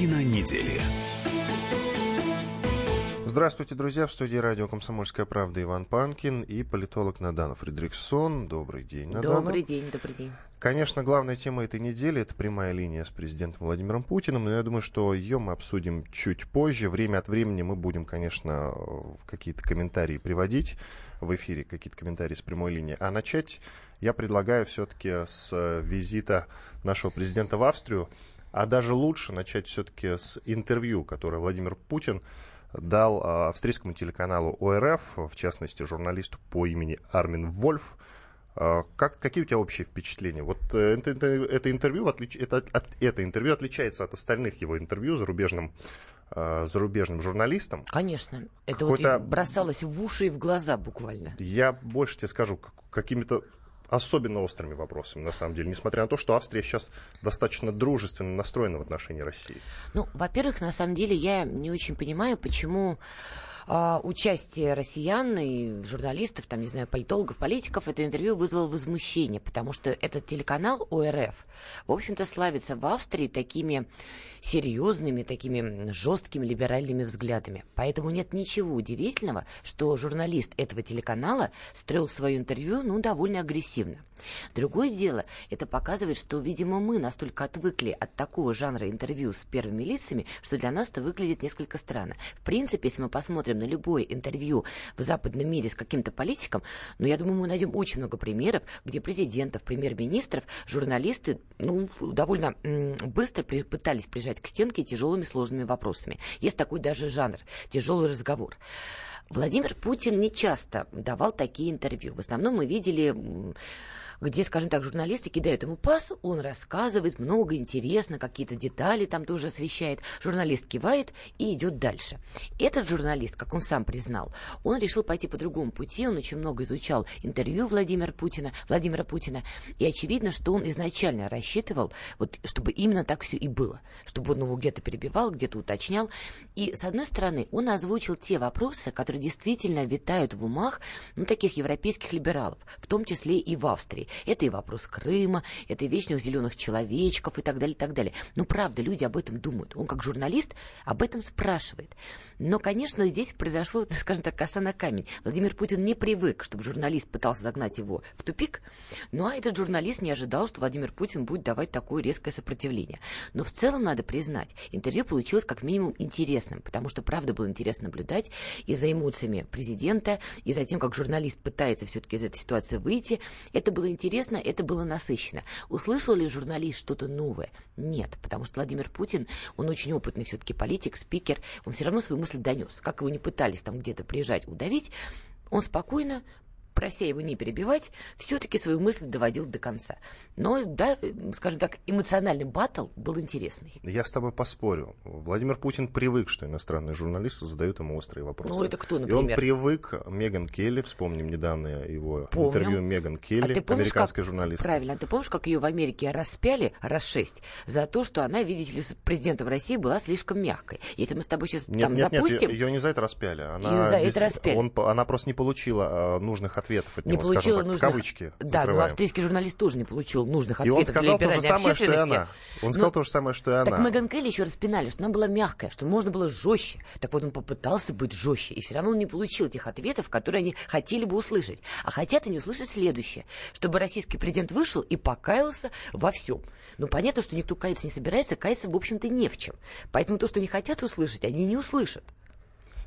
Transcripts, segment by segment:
Картина недели. Здравствуйте, друзья. В студии радио «Комсомольская правда» Иван Панкин и политолог Надана Фридриксон. Добрый день, Надана. Добрый день, добрый день. Конечно, главная тема этой недели – это прямая линия с президентом Владимиром Путиным, но я думаю, что ее мы обсудим чуть позже. Время от времени мы будем, конечно, какие-то комментарии приводить в эфире, какие-то комментарии с прямой линии. А начать я предлагаю все-таки с визита нашего президента в Австрию, а даже лучше начать все-таки с интервью, которое Владимир Путин дал а, австрийскому телеканалу ОРФ, в частности, журналисту по имени Армин Вольф. А, как, какие у тебя общие впечатления? Вот э, это, это, это, интервью, отлич, это, от, это интервью отличается от остальных его интервью зарубежным а, зарубежным журналистам. Конечно. Это вот бросалось в уши и в глаза буквально. Я больше тебе скажу, какими-то особенно острыми вопросами, на самом деле, несмотря на то, что Австрия сейчас достаточно дружественно настроена в отношении России. Ну, во-первых, на самом деле, я не очень понимаю, почему а, участие россиян и журналистов, там, не знаю, политологов, политиков, это интервью вызвало возмущение, потому что этот телеканал ОРФ, в общем-то, славится в Австрии такими серьезными, такими жесткими либеральными взглядами. Поэтому нет ничего удивительного, что журналист этого телеканала строил свое интервью, ну, довольно агрессивно. Другое дело, это показывает, что, видимо, мы настолько отвыкли от такого жанра интервью с первыми лицами, что для нас это выглядит несколько странно. В принципе, если мы посмотрим на любое интервью в западном мире с каким-то политиком, ну, я думаю, мы найдем очень много примеров, где президентов, премьер-министров, журналисты, ну, довольно быстро пытались прижать прижать к стенке тяжелыми сложными вопросами. Есть такой даже жанр – тяжелый разговор. Владимир Путин не часто давал такие интервью. В основном мы видели где, скажем так, журналисты кидают ему пас, он рассказывает много интересно, какие-то детали там тоже освещает. Журналист кивает и идет дальше. Этот журналист, как он сам признал, он решил пойти по другому пути, он очень много изучал интервью Владимира Путина, Владимира Путина, и очевидно, что он изначально рассчитывал, вот, чтобы именно так все и было, чтобы он его где-то перебивал, где-то уточнял. И, с одной стороны, он озвучил те вопросы, которые действительно витают в умах ну, таких европейских либералов, в том числе и в Австрии. Это и вопрос Крыма, это и вечных зеленых человечков и так далее, и так далее. Ну, правда, люди об этом думают. Он как журналист об этом спрашивает. Но, конечно, здесь произошло, скажем так, коса на камень. Владимир Путин не привык, чтобы журналист пытался загнать его в тупик. Ну, а этот журналист не ожидал, что Владимир Путин будет давать такое резкое сопротивление. Но в целом, надо признать, интервью получилось как минимум интересным, потому что, правда, было интересно наблюдать и за эмоциями президента, и за тем, как журналист пытается все-таки из этой ситуации выйти. Это было интересно, это было насыщенно. Услышал ли журналист что-то новое? Нет, потому что Владимир Путин, он очень опытный все-таки политик, спикер, он все равно свою мысль донес. Как его не пытались там где-то приезжать, удавить, он спокойно прося его не перебивать, все-таки свою мысль доводил до конца. Но, да, скажем так, эмоциональный батл был интересный. Я с тобой поспорю. Владимир Путин привык, что иностранные журналисты задают ему острые вопросы. Ну, это кто, например? И он привык, Меган Келли, вспомним недавно его Помню. интервью Меган Келли, а помнишь, американской как, журналистке. Правильно. А ты помнишь, как ее в Америке распяли раз шесть за то, что она, видите ли, с президентом России была слишком мягкой? Если мы с тобой сейчас нет, там нет, запустим... Нет, ее не за это распяли. Она, за это распяли. Он, она просто не получила а, нужных ответов от не него, получила так, нужных... кавычки Да, но австрийский журналист тоже не получил нужных ответов И он сказал для то же самое, что и она. Он сказал но... то же самое, что и она. Так Меган Келли еще распинали, что она была мягкая, что можно было жестче. Так вот он попытался быть жестче, и все равно он не получил тех ответов, которые они хотели бы услышать. А хотят они услышать следующее, чтобы российский президент вышел и покаялся во всем. Ну, понятно, что никто каяться не собирается, каяться, в общем-то, не в чем. Поэтому то, что они хотят услышать, они не услышат.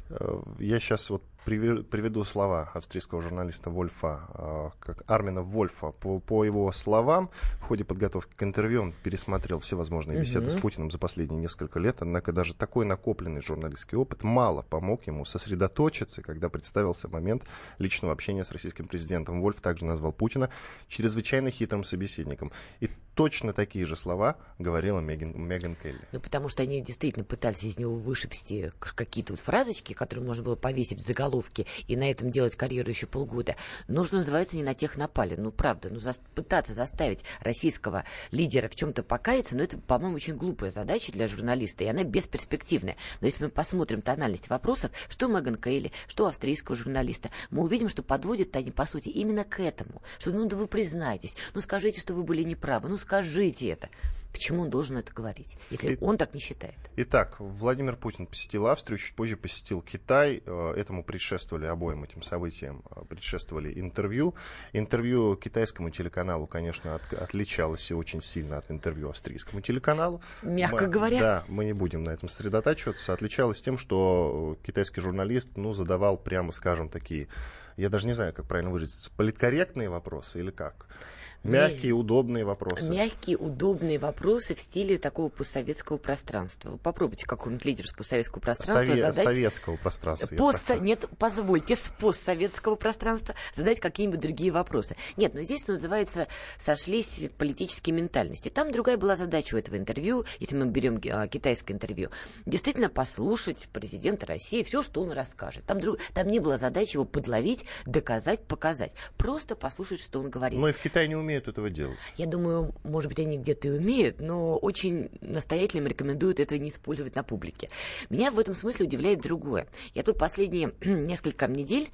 Э, я сейчас вот приведу слова австрийского журналиста Вольфа, а, как Армина Вольфа. По, по его словам, в ходе подготовки к интервью он пересмотрел все возможные беседы uh-huh. с Путиным за последние несколько лет, однако даже такой накопленный журналистский опыт мало помог ему сосредоточиться, когда представился момент личного общения с российским президентом. Вольф также назвал Путина чрезвычайно хитрым собеседником. И точно такие же слова говорила Меган, Меган Келли. Ну, потому что они действительно пытались из него вышибсти какие-то вот фразочки, которые можно было повесить в заголовок головки и на этом делать карьеру еще полгода. Нужно, называется, не на тех напали. Ну, правда, ну, за, пытаться заставить российского лидера в чем-то покаяться, ну, это, по-моему, очень глупая задача для журналиста, и она бесперспективная. Но если мы посмотрим тональность вопросов, что Меган Кейли, что австрийского журналиста, мы увидим, что подводят они, по сути, именно к этому. Что, ну, да вы признаетесь, ну, скажите, что вы были неправы, ну, скажите это. Почему он должен это говорить, если и, он так не считает? Итак, Владимир Путин посетил Австрию, чуть позже посетил Китай. Э, этому предшествовали обоим этим событиям, э, предшествовали интервью. Интервью китайскому телеканалу, конечно, от, отличалось очень сильно от интервью австрийскому телеканалу. Мягко мы, говоря. Да, мы не будем на этом сосредотачиваться. Отличалось тем, что китайский журналист, ну, задавал прямо, скажем, такие я даже не знаю, как правильно выразиться, политкорректные вопросы или как? Мягкие, удобные вопросы. Мягкие, удобные вопросы в стиле такого постсоветского пространства. Вы попробуйте какому-нибудь лидеру с постсоветского пространства Сове- задать... Советского пространства. Пост... Нет, позвольте, с постсоветского пространства задать какие-нибудь другие вопросы. Нет, но здесь, что называется, сошлись политические ментальности. Там другая была задача у этого интервью, если мы берем а, китайское интервью. Действительно послушать президента России, все, что он расскажет. Там, друг... Там не было задачи его подловить, доказать, показать. Просто послушать, что он говорит. Но и в Китае не умеют умеют этого делать? Я думаю, может быть, они где-то и умеют, но очень настоятельно рекомендуют этого не использовать на публике. Меня в этом смысле удивляет другое. Я тут последние несколько недель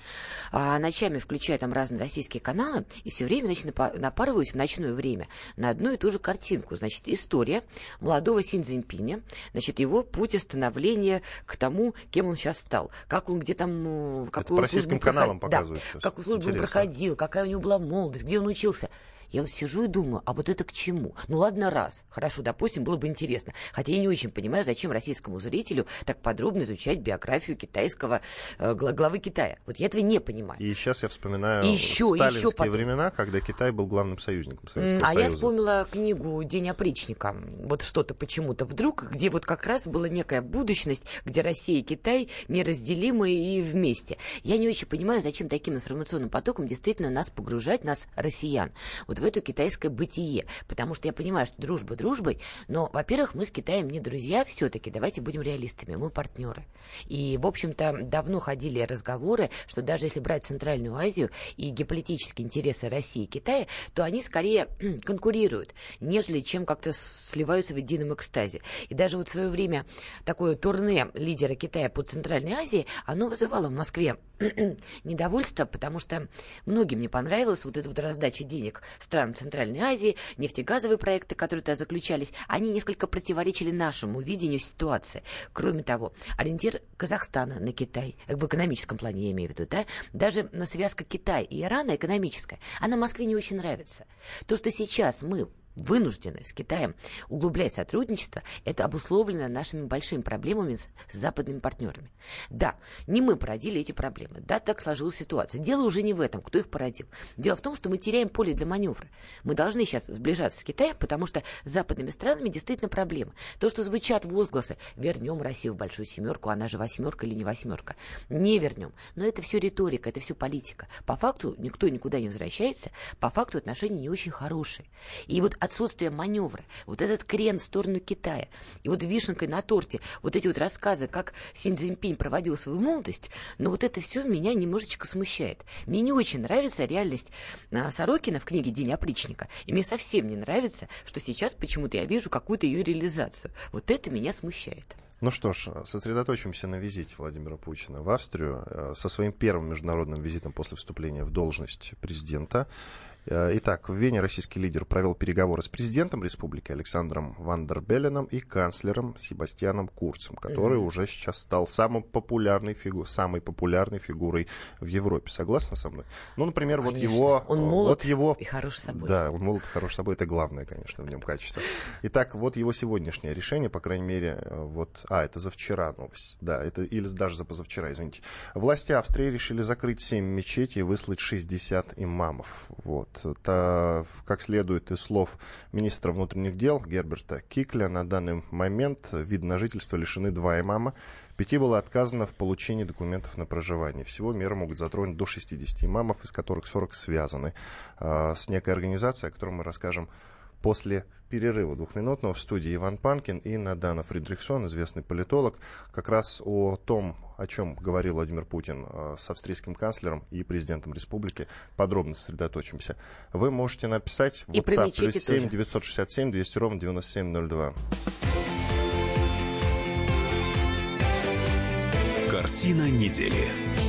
а, ночами включаю там разные российские каналы и все время значит, напарываюсь в ночное время на одну и ту же картинку. Значит, история молодого Син Цзиньпиня, значит, его путь становления к тому, кем он сейчас стал, как он где там... Какую Это по российским каналам показывают да, сейчас. Как службу он проходил, какая у него была молодость, где он учился. Я вот сижу и думаю, а вот это к чему? Ну ладно, раз. Хорошо, допустим, было бы интересно. Хотя я не очень понимаю, зачем российскому зрителю так подробно изучать биографию китайского э, главы Китая. Вот я этого не понимаю. И сейчас я вспоминаю и еще, сталинские еще потом... времена, когда Китай был главным союзником Советского а Союза. я вспомнила книгу «День опричника». Вот что-то почему-то вдруг, где вот как раз была некая будущность, где Россия и Китай неразделимы и вместе. Я не очень понимаю, зачем таким информационным потоком действительно нас погружать, нас, россиян. Вот в это китайское бытие. Потому что я понимаю, что дружба дружбой, но, во-первых, мы с Китаем не друзья все-таки, давайте будем реалистами, мы партнеры. И, в общем-то, давно ходили разговоры, что даже если брать Центральную Азию и геополитические интересы России и Китая, то они скорее конкурируют, нежели чем как-то сливаются в едином экстазе. И даже вот в свое время такое турне лидера Китая по Центральной Азии, оно вызывало в Москве недовольство, потому что многим не понравилось вот эта вот раздача денег странам Центральной Азии, нефтегазовые проекты, которые туда заключались, они несколько противоречили нашему видению ситуации. Кроме того, ориентир Казахстана на Китай, в экономическом плане я имею в виду, да, даже связка Китая и Ирана экономическая, она Москве не очень нравится. То, что сейчас мы вынуждены с Китаем углублять сотрудничество, это обусловлено нашими большими проблемами с, с западными партнерами. Да, не мы породили эти проблемы, да, так сложилась ситуация. Дело уже не в этом, кто их породил. Дело в том, что мы теряем поле для маневра. Мы должны сейчас сближаться с Китаем, потому что с западными странами действительно проблемы. То, что звучат возгласы «вернем Россию в большую семерку», она же восьмерка или не восьмерка, не вернем. Но это все риторика, это все политика. По факту никто никуда не возвращается, по факту отношения не очень хорошие. И вот отсутствие маневра, вот этот крен в сторону Китая, и вот вишенкой на торте, вот эти вот рассказы, как Син Цзиньпинь проводил свою молодость, но вот это все меня немножечко смущает. Мне не очень нравится реальность а, Сорокина в книге «День опричника», и мне совсем не нравится, что сейчас почему-то я вижу какую-то ее реализацию. Вот это меня смущает. Ну что ж, сосредоточимся на визите Владимира Путина в Австрию э, со своим первым международным визитом после вступления в должность президента. Э, итак, в Вене российский лидер провел переговоры с президентом республики Александром Вандербеленом и канцлером Себастьяном Курцем, который mm-hmm. уже сейчас стал самым популярной фигу, самой популярной фигурой в Европе. Согласна со мной? Ну, например, конечно. вот его... Он молод вот его, и хорош собой. Да, он молод и хорош собой. Это главное, конечно, в нем качество. Итак, вот его сегодняшнее решение, по крайней мере, э, вот... А, это за вчера новость. Да, это или даже за позавчера, извините. Власти Австрии решили закрыть 7 мечетей и выслать 60 имамов. Вот. Это, как следует из слов министра внутренних дел Герберта Кикля, на данный момент вид на жительство лишены два имама. Пяти было отказано в получении документов на проживание. Всего меры могут затронуть до 60 имамов, из которых 40 связаны э, с некой организацией, о которой мы расскажем после перерыва двухминутного в студии Иван Панкин и Надана Фридрихсон, известный политолог, как раз о том, о чем говорил Владимир Путин э, с австрийским канцлером и президентом республики. Подробно сосредоточимся. Вы можете написать в WhatsApp плюс 7 967 200 ровно 9702. Картина недели.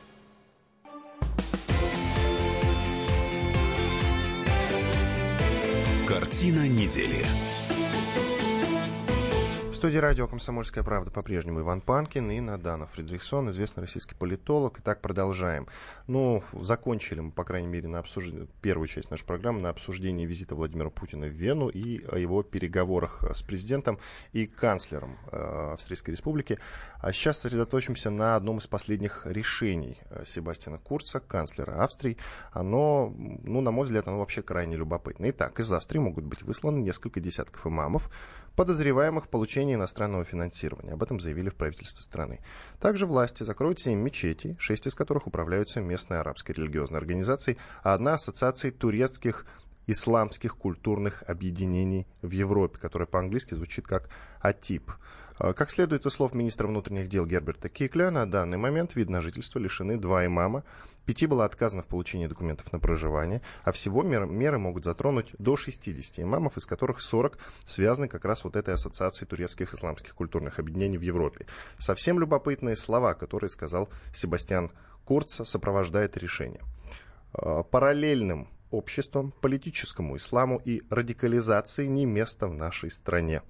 Картина недели студии радио «Комсомольская правда» по-прежнему Иван Панкин и Надана Фридрихсон, известный российский политолог. Итак, продолжаем. Ну, закончили мы, по крайней мере, на обсуждение, первую часть нашей программы на обсуждении визита Владимира Путина в Вену и о его переговорах с президентом и канцлером э, Австрийской Республики. А сейчас сосредоточимся на одном из последних решений э, Себастьяна Курца, канцлера Австрии. Оно, ну, на мой взгляд, оно вообще крайне любопытно. Итак, из Австрии могут быть высланы несколько десятков имамов, подозреваемых в получении иностранного финансирования. Об этом заявили в правительстве страны. Также власти закроют семь мечетей, шесть из которых управляются местной арабской религиозной организацией, а одна ассоциацией турецких исламских культурных объединений в Европе, которая по-английски звучит как АТИП. А, как следует из слов министра внутренних дел Герберта Кикля, на данный момент вид на жительство лишены два имама, пяти было отказано в получении документов на проживание, а всего меры, меры могут затронуть до 60 имамов, из которых 40 связаны как раз вот этой ассоциацией турецких исламских культурных объединений в Европе. Совсем любопытные слова, которые сказал Себастьян Курц, сопровождает решение. А, параллельным обществом, политическому исламу и радикализации не место в нашей стране.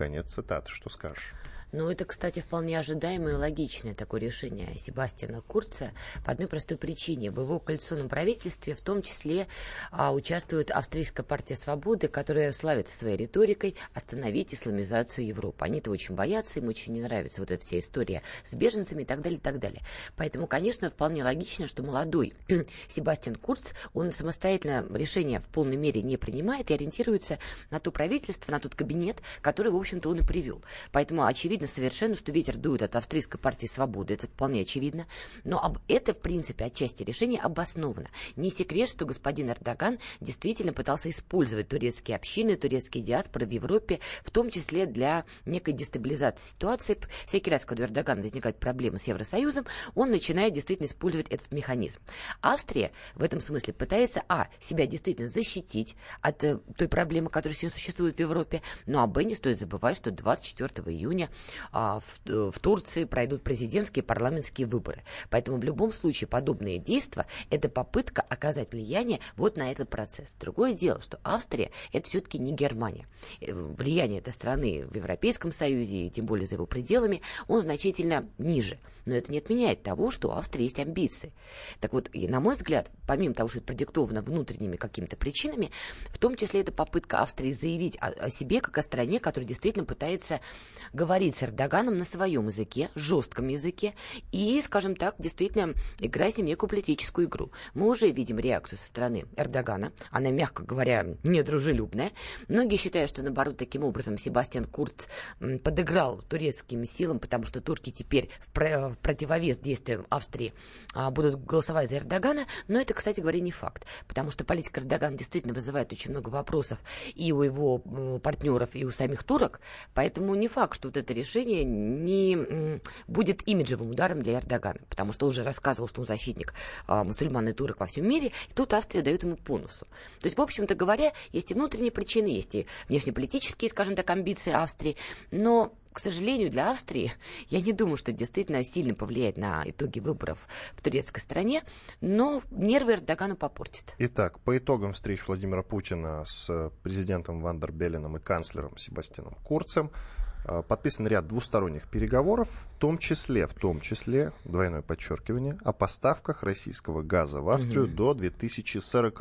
Конец цитаты. Что скажешь? Ну, это, кстати, вполне ожидаемое и логичное такое решение Себастьяна Курца по одной простой причине. В его коалиционном правительстве в том числе а, участвует Австрийская партия свободы, которая славится своей риторикой остановить исламизацию Европы. Они этого очень боятся, им очень не нравится вот эта вся история с беженцами и так далее, и так далее. Поэтому, конечно, вполне логично, что молодой Себастьян Курц, он самостоятельно решение в полной мере не принимает и ориентируется на то правительство, на тот кабинет, который, в общем-то, он и привел. Поэтому, очевидно, очевидно совершенно, что ветер дует от австрийской партии свободы, это вполне очевидно. Но об, это, в принципе, отчасти решение обосновано. Не секрет, что господин Эрдоган действительно пытался использовать турецкие общины, турецкие диаспоры в Европе, в том числе для некой дестабилизации ситуации. Всякий раз, когда у Эрдогана возникают проблемы с Евросоюзом, он начинает действительно использовать этот механизм. Австрия в этом смысле пытается, а, себя действительно защитить от э, той проблемы, которая сегодня существует в Европе, ну а, б, не стоит забывать, что 24 июня а, в, в Турции пройдут президентские и парламентские выборы. Поэтому в любом случае подобные действия – это попытка оказать влияние вот на этот процесс. Другое дело, что Австрия – это все-таки не Германия. Э, влияние этой страны в Европейском Союзе, и тем более за его пределами, он значительно ниже. Но это не отменяет того, что у Австрии есть амбиции. Так вот, и, на мой взгляд, помимо того, что это продиктовано внутренними какими-то причинами, в том числе это попытка Австрии заявить о, о себе как о стране, которая действительно пытается говорить с Эрдоганом на своем языке, жестком языке, и, скажем так, действительно играть с ним некую политическую игру. Мы уже видим реакцию со стороны Эрдогана. Она, мягко говоря, недружелюбная. Многие считают, что, наоборот, таким образом Себастьян Курц подыграл турецким силам, потому что турки теперь в, противовес действиям Австрии а, будут голосовать за Эрдогана. Но это, кстати говоря, не факт. Потому что политика Эрдогана действительно вызывает очень много вопросов и у его партнеров, и у самих турок. Поэтому не факт, что вот это решение не будет имиджевым ударом для Эрдогана, потому что он уже рассказывал, что он защитник а, мусульман и турок во всем мире, и тут Австрия дает ему бонусу. То есть, в общем-то говоря, есть и внутренние причины, есть и внешнеполитические, скажем так, амбиции Австрии, но к сожалению, для Австрии, я не думаю, что это действительно сильно повлияет на итоги выборов в турецкой стране, но нервы Эрдогану попортит. Итак, по итогам встреч Владимира Путина с президентом Вандербеленом и канцлером Себастьяном Курцем, Э, подписан ряд двусторонних переговоров, в том числе, в том числе, двойное подчеркивание, о поставках российского газа в Австрию угу. до 2040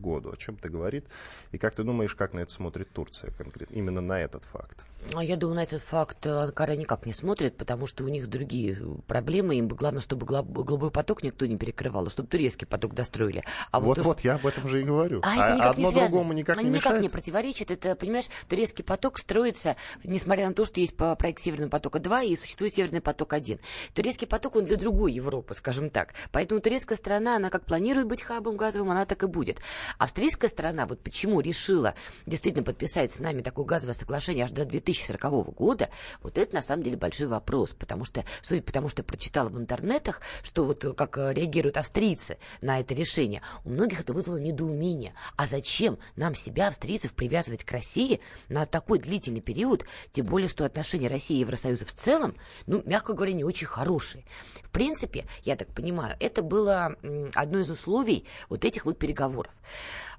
года. О чем это говорит? И как ты думаешь, как на это смотрит Турция конкретно, именно на этот факт? А я думаю, на этот факт Анкара никак не смотрит, потому что у них другие проблемы. Им бы главное, чтобы голубой поток никто не перекрывал, чтобы турецкий поток достроили. А вот, вот, вот что... я об этом же и говорю. А, а это никак одно не другому никак не никак не противоречит. Это, понимаешь, турецкий поток строится, несмотря на то, то, что есть проект Северного потока-2 и существует Северный поток-1. Турецкий поток, он для другой Европы, скажем так. Поэтому турецкая страна, она как планирует быть хабом газовым, она так и будет. Австрийская сторона, вот почему решила действительно подписать с нами такое газовое соглашение аж до 2040 года, вот это на самом деле большой вопрос, потому что, судя по тому, что прочитала в интернетах, что вот как реагируют австрийцы на это решение, у многих это вызвало недоумение. А зачем нам себя, австрийцев, привязывать к России на такой длительный период, тем более, что отношения России и Евросоюза в целом, ну, мягко говоря, не очень хорошие. В принципе, я так понимаю, это было одно из условий вот этих вот переговоров.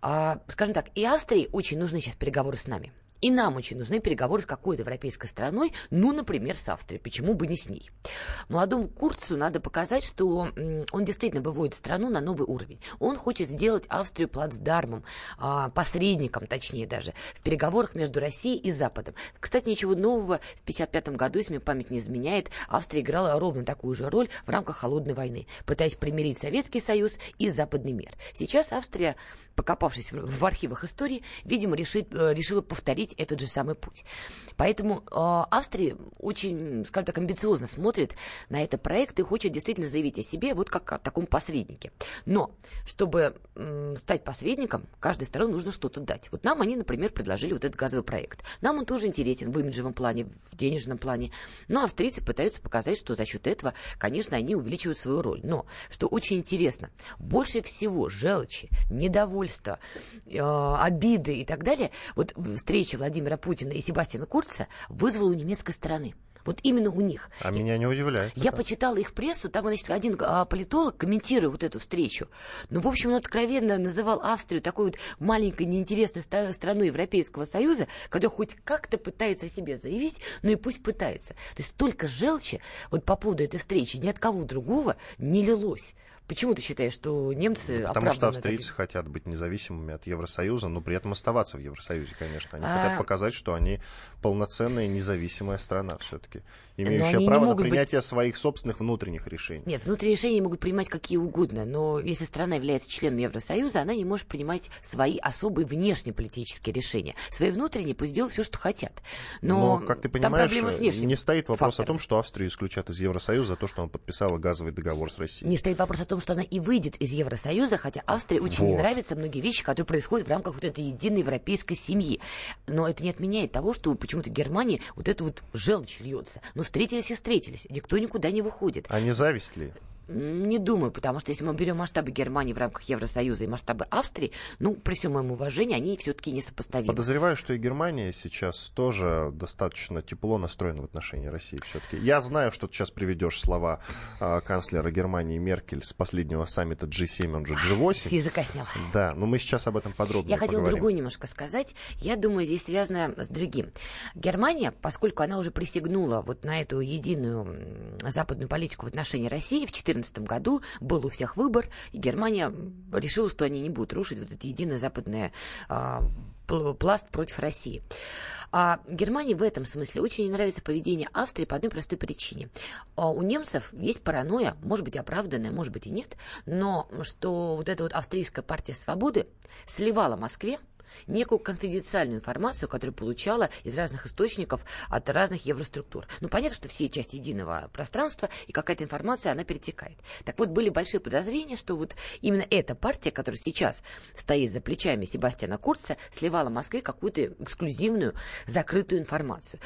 А, скажем так, и Австрии очень нужны сейчас переговоры с нами. И нам очень нужны переговоры с какой-то европейской страной, ну, например, с Австрией. Почему бы не с ней? Молодому Курцу надо показать, что он действительно выводит страну на новый уровень. Он хочет сделать Австрию плацдармом, а, посредником, точнее даже, в переговорах между Россией и Западом. Кстати, ничего нового. В 1955 году, если мне память не изменяет, Австрия играла ровно такую же роль в рамках Холодной войны, пытаясь примирить Советский Союз и западный мир. Сейчас Австрия, покопавшись в архивах истории, видимо, решит, э, решила повторить этот же самый путь. Поэтому э, Австрия очень, скажем так, амбициозно смотрит на этот проект и хочет действительно заявить о себе вот как о таком посреднике. Но, чтобы э, стать посредником, каждой стороне нужно что-то дать. Вот нам они, например, предложили вот этот газовый проект. Нам он тоже интересен в имиджевом плане, в денежном плане. Но австрийцы пытаются показать, что за счет этого, конечно, они увеличивают свою роль. Но, что очень интересно, больше всего желчи, недовольства, э, обиды и так далее, вот встреча Владимира Путина и Себастьяна Курца вызвало у немецкой стороны. Вот именно у них. А меня не удивляет. Я это. почитала их прессу, там, значит, один а, политолог, комментируя вот эту встречу, ну, в общем, он откровенно называл Австрию такой вот маленькой, неинтересной страной Европейского Союза, которая хоть как-то пытается о себе заявить, но и пусть пытается. То есть столько желчи вот по поводу этой встречи ни от кого другого не лилось. Почему ты считаешь, что немцы Потому что австрийцы так... хотят быть независимыми от Евросоюза, но при этом оставаться в Евросоюзе, конечно. Они а... хотят показать, что они полноценная независимая страна все-таки, имеющая право на принятие быть... своих собственных внутренних решений. Нет, внутренние решения могут принимать какие угодно, но если страна является членом Евросоюза, она не может принимать свои особые внешнеполитические решения. Свои внутренние пусть делают все, что хотят. Но, но как ты понимаешь, не стоит вопрос фактором. о том, что Австрию исключат из Евросоюза за то, что она подписала газовый договор с Россией. Не стоит вопрос о том, что она и выйдет из Евросоюза, хотя Австрии очень вот. не нравятся многие вещи, которые происходят в рамках вот этой единой европейской семьи. Но это не отменяет того, что почему-то Германии вот это вот желчь льется. Но встретились и встретились. Никто никуда не выходит. А не зависть ли? Не думаю, потому что если мы берем масштабы Германии в рамках Евросоюза и масштабы Австрии, ну, при всем моем уважении, они все-таки несопоставимы. Подозреваю, что и Германия сейчас тоже достаточно тепло настроена в отношении России все-таки. Я знаю, что ты сейчас приведешь слова э, канцлера Германии Меркель с последнего саммита G7, он же G8. С языка снял. Да, но мы сейчас об этом подробно Я хотела другое немножко сказать. Я думаю, здесь связано с другим. Германия, поскольку она уже присягнула вот на эту единую западную политику в отношении России в 2014 2014 году был у всех выбор, и Германия решила, что они не будут рушить вот это единое западное а, пласт против России. А Германии в этом смысле очень не нравится поведение Австрии по одной простой причине. А у немцев есть паранойя, может быть оправданная, может быть и нет, но что вот эта вот австрийская партия свободы сливала Москве некую конфиденциальную информацию, которую получала из разных источников от разных евроструктур. Ну, понятно, что все части единого пространства, и какая-то информация, она перетекает. Так вот, были большие подозрения, что вот именно эта партия, которая сейчас стоит за плечами Себастьяна Курца, сливала Москве какую-то эксклюзивную, закрытую информацию.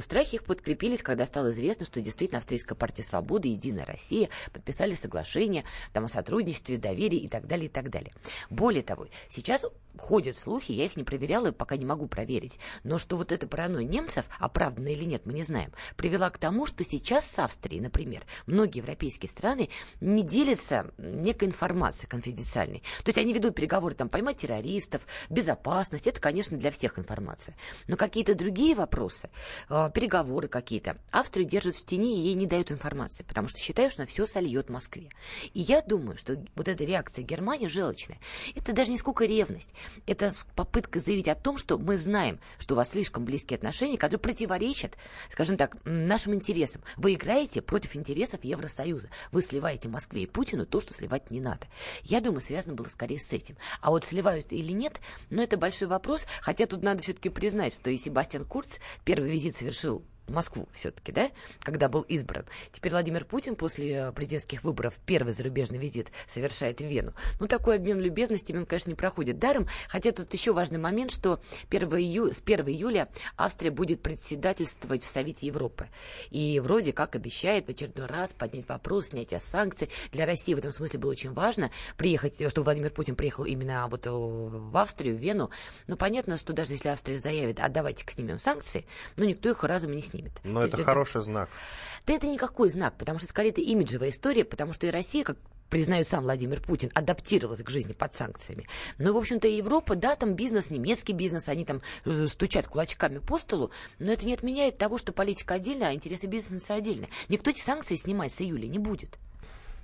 Страхи их подкрепились, когда стало известно, что действительно Австрийская партия свободы и Единая Россия подписали соглашение там, о сотрудничестве, доверии и так далее, и так далее. Более того, сейчас ходят слухи, я их не проверяла и пока не могу проверить, но что вот эта паранойя немцев, оправданная или нет, мы не знаем, привела к тому, что сейчас с Австрией, например, многие европейские страны не делятся некой информацией конфиденциальной. То есть они ведут переговоры там поймать террористов, безопасность, это, конечно, для всех информация. Но какие-то другие вопросы, э, переговоры какие-то, Австрию держат в тени и ей не дают информации, потому что считают, что она все сольет Москве. И я думаю, что вот эта реакция Германии желчная, это даже не сколько ревность, это это попытка заявить о том, что мы знаем, что у вас слишком близкие отношения, которые противоречат, скажем так, нашим интересам. Вы играете против интересов Евросоюза. Вы сливаете Москве и Путину то, что сливать не надо. Я думаю, связано было скорее с этим. А вот сливают или нет, ну, это большой вопрос. Хотя тут надо все-таки признать, что и Себастьян Курц первый визит совершил Москву все-таки, да, когда был избран. Теперь Владимир Путин после э, президентских выборов первый зарубежный визит совершает в Вену. Ну, такой обмен любезностями, он, конечно, не проходит даром. Хотя тут еще важный момент, что 1 ию... с 1 июля Австрия будет председательствовать в Совете Европы. И вроде как обещает в очередной раз поднять вопрос снятия санкций. Для России в этом смысле было очень важно приехать, чтобы Владимир Путин приехал именно вот в Австрию, в Вену. Но понятно, что даже если Австрия заявит, а давайте-ка снимем санкции, ну, никто их разом не снимет снимет. Но это хороший это... знак. Да это никакой знак, потому что скорее это имиджевая история, потому что и Россия, как признает сам Владимир Путин, адаптировалась к жизни под санкциями. Но, в общем-то, Европа, да, там бизнес, немецкий бизнес, они там э, стучат кулачками по столу, но это не отменяет того, что политика отдельная, а интересы бизнеса отдельно. Никто эти санкции снимать с июля не будет.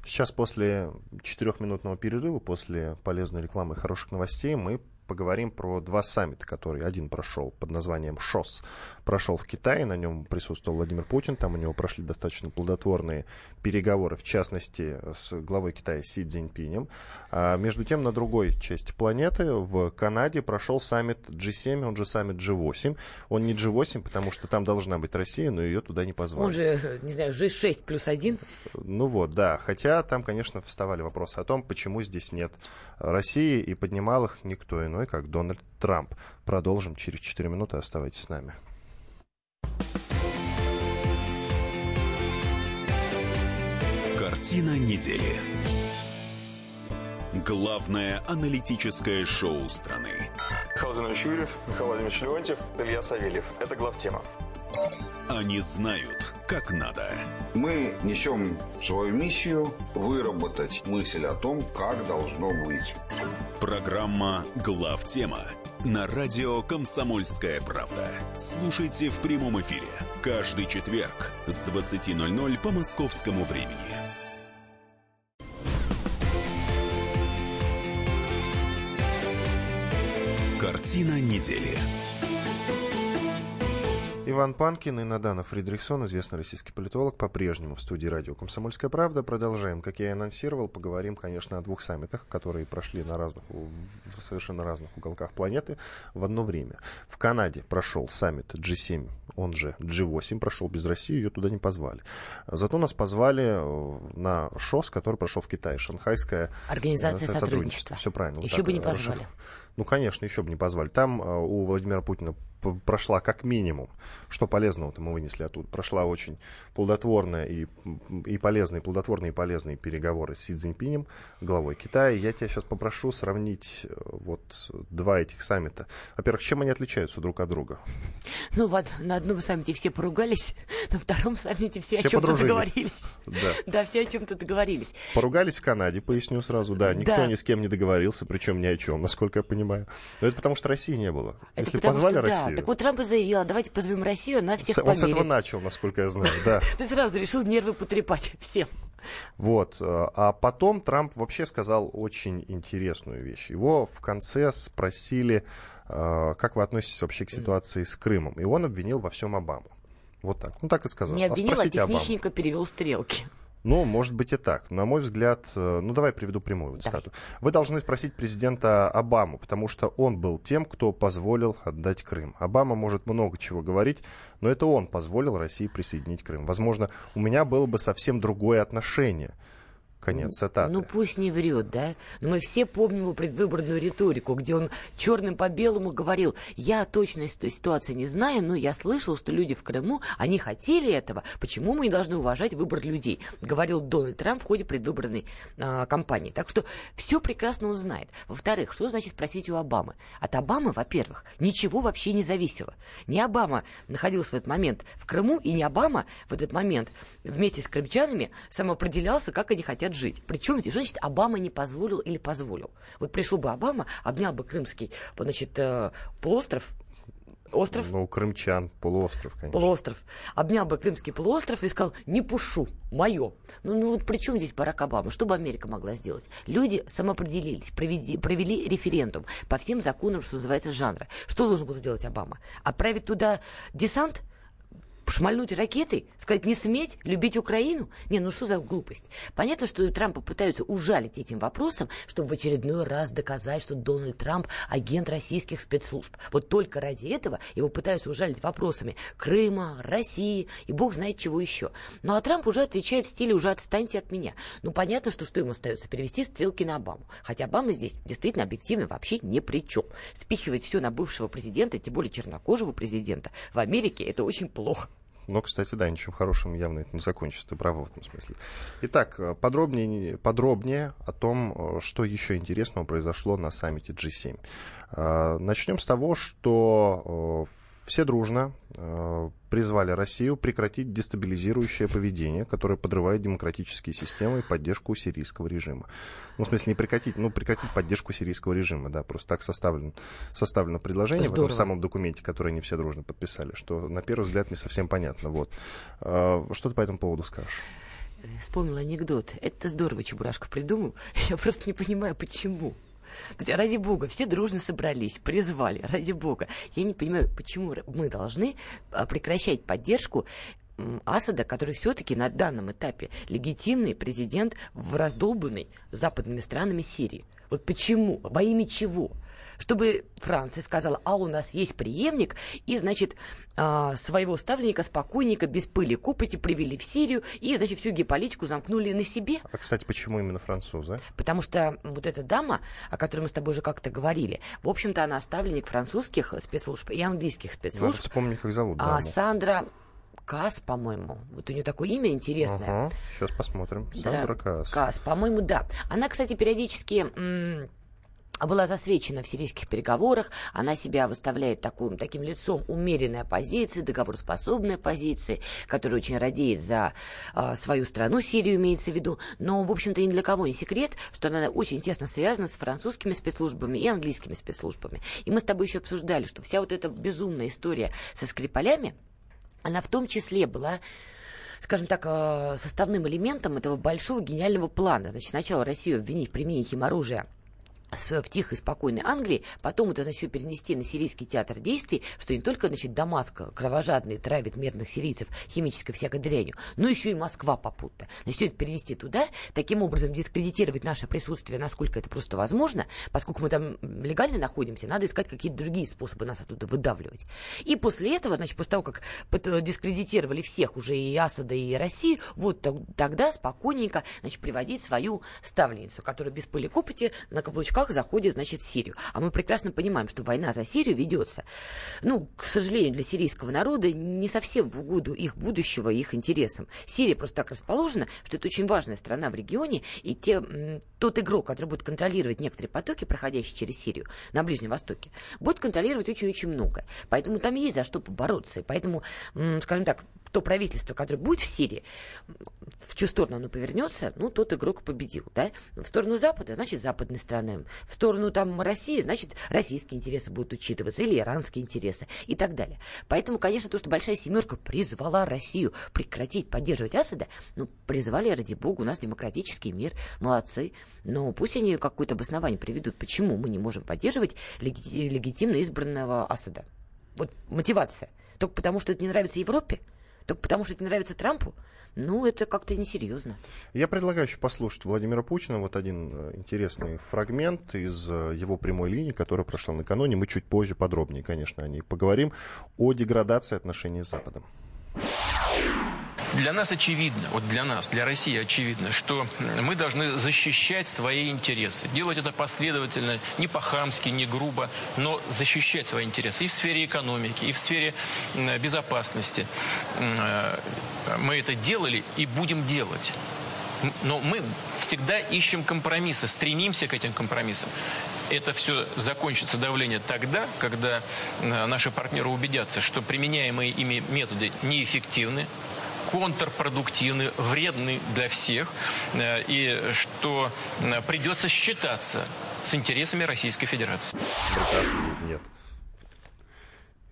Сейчас после четырехминутного перерыва, после полезной рекламы и хороших новостей, мы поговорим про два саммита, которые один прошел под названием ШОС. Прошел в Китае, на нем присутствовал Владимир Путин, там у него прошли достаточно плодотворные переговоры, в частности, с главой Китая Си Цзиньпинем. А между тем, на другой части планеты, в Канаде, прошел саммит G7, он же саммит G8. Он не G8, потому что там должна быть Россия, но ее туда не позвали. Он же, не знаю, G6 плюс один. Ну вот, да. Хотя там, конечно, вставали вопросы о том, почему здесь нет России, и поднимал их никто иной, как Дональд Трамп. Продолжим через 4 минуты. Оставайтесь с нами. Картина недели. Главное аналитическое шоу страны. Михаил Зинович Юрьев, Михаил Владимирович Леонтьев, Илья Савельев. Это главтема. Они знают, как надо. Мы несем свою миссию выработать мысль о том, как должно быть. Программа «Главтема» на радио «Комсомольская правда». Слушайте в прямом эфире каждый четверг с 20.00 по московскому времени. Картина недели. Иван Панкин и Надана Фридрихсон, известный российский политолог, по-прежнему в студии радио «Комсомольская правда». Продолжаем. Как я и анонсировал, поговорим, конечно, о двух саммитах, которые прошли на разных, в совершенно разных уголках планеты в одно время. В Канаде прошел саммит G7, он же G8, прошел без России, ее туда не позвали. Зато нас позвали э, на ШОС, который прошел в Китае, Шанхайская э, Организация сотрудничества. сотрудничества. Все правильно. Еще вот бы не позвали. Ну, конечно, еще бы не позвали. Там э, у Владимира Путина прошла как минимум, что полезного-то мы вынесли оттуда, прошла очень плодотворная и, и полезные, плодотворные и полезные переговоры с Си Цзиньпинем, главой Китая. Я тебя сейчас попрошу сравнить э, вот два этих саммита. Во-первых, чем они отличаются друг от друга? Ну вот, на одном саммите все поругались, на втором саммите все, все о чем-то договорились. Да. да, все о чем-то договорились. Поругались в Канаде, поясню сразу, да, никто да. ни с кем не договорился, причем ни о чем, насколько я понимаю. Но это потому, что России не было. Это Если позвали что, Россию... Да, так вот Трамп и заявил, «А давайте позовем Россию, она всех Он померит. с этого начал, насколько я знаю, да. Ты сразу решил нервы потрепать всем. Вот. Э, а потом Трамп вообще сказал очень интересную вещь. Его в конце спросили, э, как вы относитесь вообще к ситуации с Крымом. И он обвинил во всем Обаму. Вот так. Ну, так и сказал. Не обвинил, а, а техничненько Обаму. перевел стрелки. Ну, может быть и так. На мой взгляд, э, ну давай приведу прямую цитату. Вы должны спросить президента Обаму, потому что он был тем, кто позволил отдать Крым. Обама может много чего говорить, но это он позволил России присоединить Крым. Возможно, у меня было бы совсем другое отношение – Конец цитаты. Ну пусть не врет, да? Но мы все помним его предвыборную риторику, где он черным по белому говорил, я точно ситуации не знаю, но я слышал, что люди в Крыму, они хотели этого, почему мы не должны уважать выбор людей? Говорил Дональд Трамп в ходе предвыборной а, кампании. Так что все прекрасно он знает. Во-вторых, что значит спросить у Обамы? От Обамы, во-первых, ничего вообще не зависело. Не Обама находился в этот момент в Крыму, и не Обама в этот момент вместе с крымчанами самоопределялся, как они хотят хотят жить. Причем здесь, что значит Обама не позволил или позволил? Вот пришел бы Обама, обнял бы крымский значит, э, полуостров, Остров? Ну, крымчан, полуостров, конечно. Полуостров. Обнял бы Крымский полуостров и сказал, не пушу, мое. Ну, ну вот при чем здесь Барак Обама? Что бы Америка могла сделать? Люди самоопределились, проведи, провели референдум по всем законам, что называется, жанра. Что должен был сделать Обама? Отправить туда десант? Шмальнуть ракетой, сказать не сметь, любить Украину? Не, ну что за глупость? Понятно, что Трампа пытаются ужалить этим вопросом, чтобы в очередной раз доказать, что Дональд Трамп агент российских спецслужб. Вот только ради этого его пытаются ужалить вопросами Крыма, России и бог знает чего еще. Ну а Трамп уже отвечает в стиле «уже отстаньте от меня». Ну понятно, что что ему остается? Перевести стрелки на Обаму. Хотя Обама здесь действительно объективно вообще ни при чем. Спихивать все на бывшего президента, тем более чернокожего президента, в Америке это очень плохо. Но, кстати, да, ничем хорошим явно это не закончится, ты права в этом смысле. Итак, подробнее, подробнее о том, что еще интересного произошло на саммите G7. А, начнем с того, что все дружно э, призвали Россию прекратить дестабилизирующее поведение, которое подрывает демократические системы и поддержку сирийского режима. Ну, в смысле, не прекратить, ну, прекратить поддержку сирийского режима, да, просто так составлен, составлено предложение Здорово. в этом самом документе, который они все дружно подписали, что, на первый взгляд, не совсем понятно. Вот. Э, что ты по этому поводу скажешь? Вспомнил анекдот. Это здорово Чебурашка придумал. Я просто не понимаю, почему. То есть, ради бога, все дружно собрались, призвали, ради бога. Я не понимаю, почему мы должны а, прекращать поддержку Асада, который все-таки на данном этапе легитимный президент в раздолбанной западными странами Сирии. Вот почему? Во имя чего? Чтобы Франция сказала, а у нас есть преемник, и, значит, а, своего ставленника спокойненько, без пыли копоти привели в Сирию, и, значит, всю геополитику замкнули на себе. А, кстати, почему именно французы? Потому что вот эта дама, о которой мы с тобой уже как-то говорили, в общем-то, она ставленник французских спецслужб и английских спецслужб. Надо вспомнить, как зовут даму. А Сандра Кас, по-моему. Вот у нее такое имя интересное. Ага, сейчас посмотрим. Сандра Кас. Кас, по-моему, да. Она, кстати, периодически м- была засвечена в сирийских переговорах. Она себя выставляет таким, таким лицом умеренной оппозиции, договороспособной оппозиции, которая очень радеет за э, свою страну, Сирию имеется в виду. Но, в общем-то, ни для кого не секрет, что она очень тесно связана с французскими спецслужбами и английскими спецслужбами. И мы с тобой еще обсуждали, что вся вот эта безумная история со Скрипалями, она в том числе была скажем так, а, составным элементом этого большого гениального плана. Значит, сначала Россию обвинить в применении химоружия в тихой, спокойной Англии, потом это, значит, перенести на сирийский театр действий, что не только, значит, Дамаск кровожадный травит мирных сирийцев химической всякой дрянью, но еще и Москва попутно. Значит, все это перенести туда, таким образом дискредитировать наше присутствие, насколько это просто возможно, поскольку мы там легально находимся, надо искать какие-то другие способы нас оттуда выдавливать. И после этого, значит, после того, как дискредитировали всех уже и Асада, и Россию, вот тогда спокойненько, значит, приводить свою ставленницу, которая без пыли копоти на каблучках руках заходит, значит, в Сирию. А мы прекрасно понимаем, что война за Сирию ведется, ну, к сожалению, для сирийского народа не совсем в угоду их будущего, их интересам. Сирия просто так расположена, что это очень важная страна в регионе, и те, тот игрок, который будет контролировать некоторые потоки, проходящие через Сирию на Ближнем Востоке, будет контролировать очень-очень много. Поэтому там есть за что побороться. И поэтому, скажем так, то правительство, которое будет в Сирии, в чью сторону оно повернется, ну, тот игрок победил, да? В сторону Запада, значит, западной страны. В сторону там России, значит, российские интересы будут учитываться, или иранские интересы, и так далее. Поэтому, конечно, то, что Большая Семерка призвала Россию прекратить поддерживать Асада, ну, призвали, ради бога, у нас демократический мир, молодцы. Но пусть они какое-то обоснование приведут, почему мы не можем поддерживать легитимно избранного Асада. Вот мотивация. Только потому, что это не нравится Европе? Только потому, что это нравится Трампу? Ну, это как-то несерьезно. Я предлагаю еще послушать Владимира Путина. Вот один э, интересный фрагмент из э, его прямой линии, которая прошла накануне. Мы чуть позже подробнее, конечно, о ней поговорим. О деградации отношений с Западом. Для нас очевидно, вот для нас, для России очевидно, что мы должны защищать свои интересы. Делать это последовательно, не по-хамски, не грубо, но защищать свои интересы и в сфере экономики, и в сфере безопасности. Э, мы это делали и будем делать. Но мы всегда ищем компромиссы, стремимся к этим компромиссам. Это все закончится давление тогда, когда э, наши партнеры убедятся, что применяемые ими методы неэффективны, контрпродуктивны, вредны для всех, э, и что э, придется считаться с интересами Российской Федерации. Нет.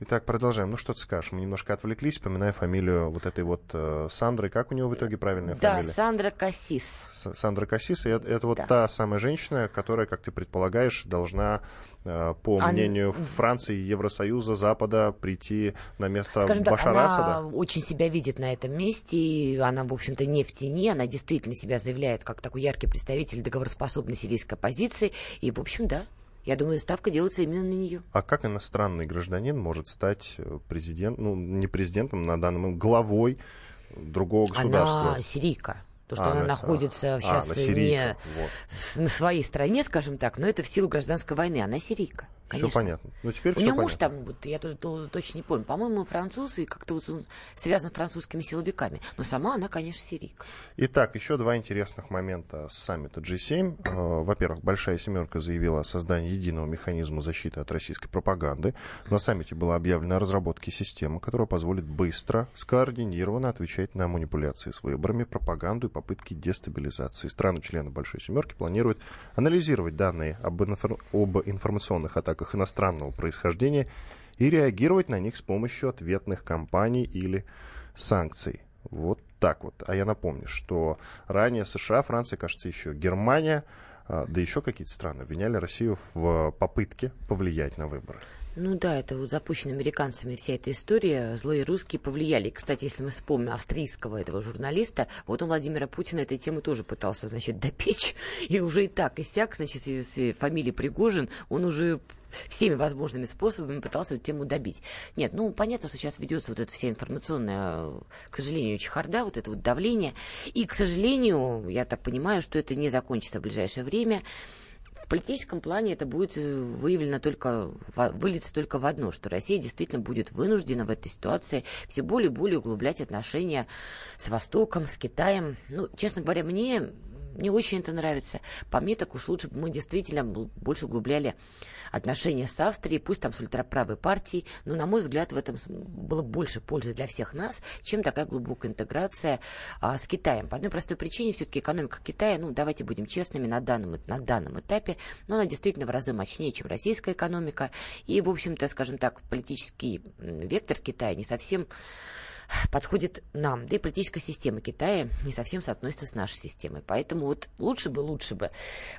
Итак, продолжаем. Ну, что ты скажешь? Мы немножко отвлеклись, вспоминая фамилию вот этой вот э, Сандры. Как у него в итоге правильная да, фамилия? Да, Сандра Кассис. С Сандра Кассис. И это, это вот да. та самая женщина, которая, как ты предполагаешь, должна, э, по Ан... мнению Франции, Евросоюза, Запада, прийти на место Скажем Башара так, Асада? Она очень себя видит на этом месте. И она, в общем-то, не в тени. Она действительно себя заявляет как такой яркий представитель договороспособной сирийской оппозиции. И, в общем, да, я думаю, ставка делается именно на нее. А как иностранный гражданин может стать э, президентом, ну, не президентом на данный момент, главой другого государства? Она сирийка. То, что а, она, она находится а, сейчас а, не вот. на своей стране, скажем так, но это в силу гражданской войны. Она сирийка. Конечно. Все понятно. Ну, теперь У понятно. муж там, вот я то, точно не помню, по-моему, француз, и как-то вот он связан с французскими силовиками. Но сама она, конечно, сирийка. Итак, еще два интересных момента с саммита G7. Э, во-первых, Большая Семерка заявила о создании единого механизма защиты от российской пропаганды. На саммите была объявлена о разработке системы, которая позволит быстро, скоординированно отвечать на манипуляции с выборами, пропаганду и попытки дестабилизации. Страны-члены Большой Семерки планируют анализировать данные об, инфор- об информационных атаках атаках иностранного происхождения и реагировать на них с помощью ответных кампаний или санкций. Вот так вот. А я напомню, что ранее США, Франция, кажется, еще Германия, а, да еще какие-то страны обвиняли Россию в попытке повлиять на выборы. Ну да, это вот запущена американцами вся эта история. Злые русские повлияли. Кстати, если мы вспомним австрийского этого журналиста, вот он Владимира Путина этой темы тоже пытался, значит, допечь. И уже и так, и сяк, значит, с фамилией Пригожин, он уже всеми возможными способами пытался эту тему добить. Нет, ну, понятно, что сейчас ведется вот эта вся информационная, к сожалению, чехарда, вот это вот давление. И, к сожалению, я так понимаю, что это не закончится в ближайшее время. В политическом плане это будет э, выявлено только, выльется только в одно, что Россия действительно будет вынуждена в этой ситуации все более и более углублять отношения с Востоком, с Китаем. Ну, честно говоря, мне не очень это нравится. По мне, так уж лучше бы мы действительно больше углубляли отношения с Австрией, пусть там с ультраправой партией, но, на мой взгляд, в этом было больше пользы для всех нас, чем такая глубокая интеграция а, с Китаем. По одной простой причине, все-таки экономика Китая, ну, давайте будем честными, на данном, на данном этапе, но она действительно в разы мощнее, чем российская экономика, и, в общем-то, скажем так, политический вектор Китая не совсем подходит нам. Да и политическая система Китая не совсем соотносится с нашей системой. Поэтому вот лучше бы, лучше бы.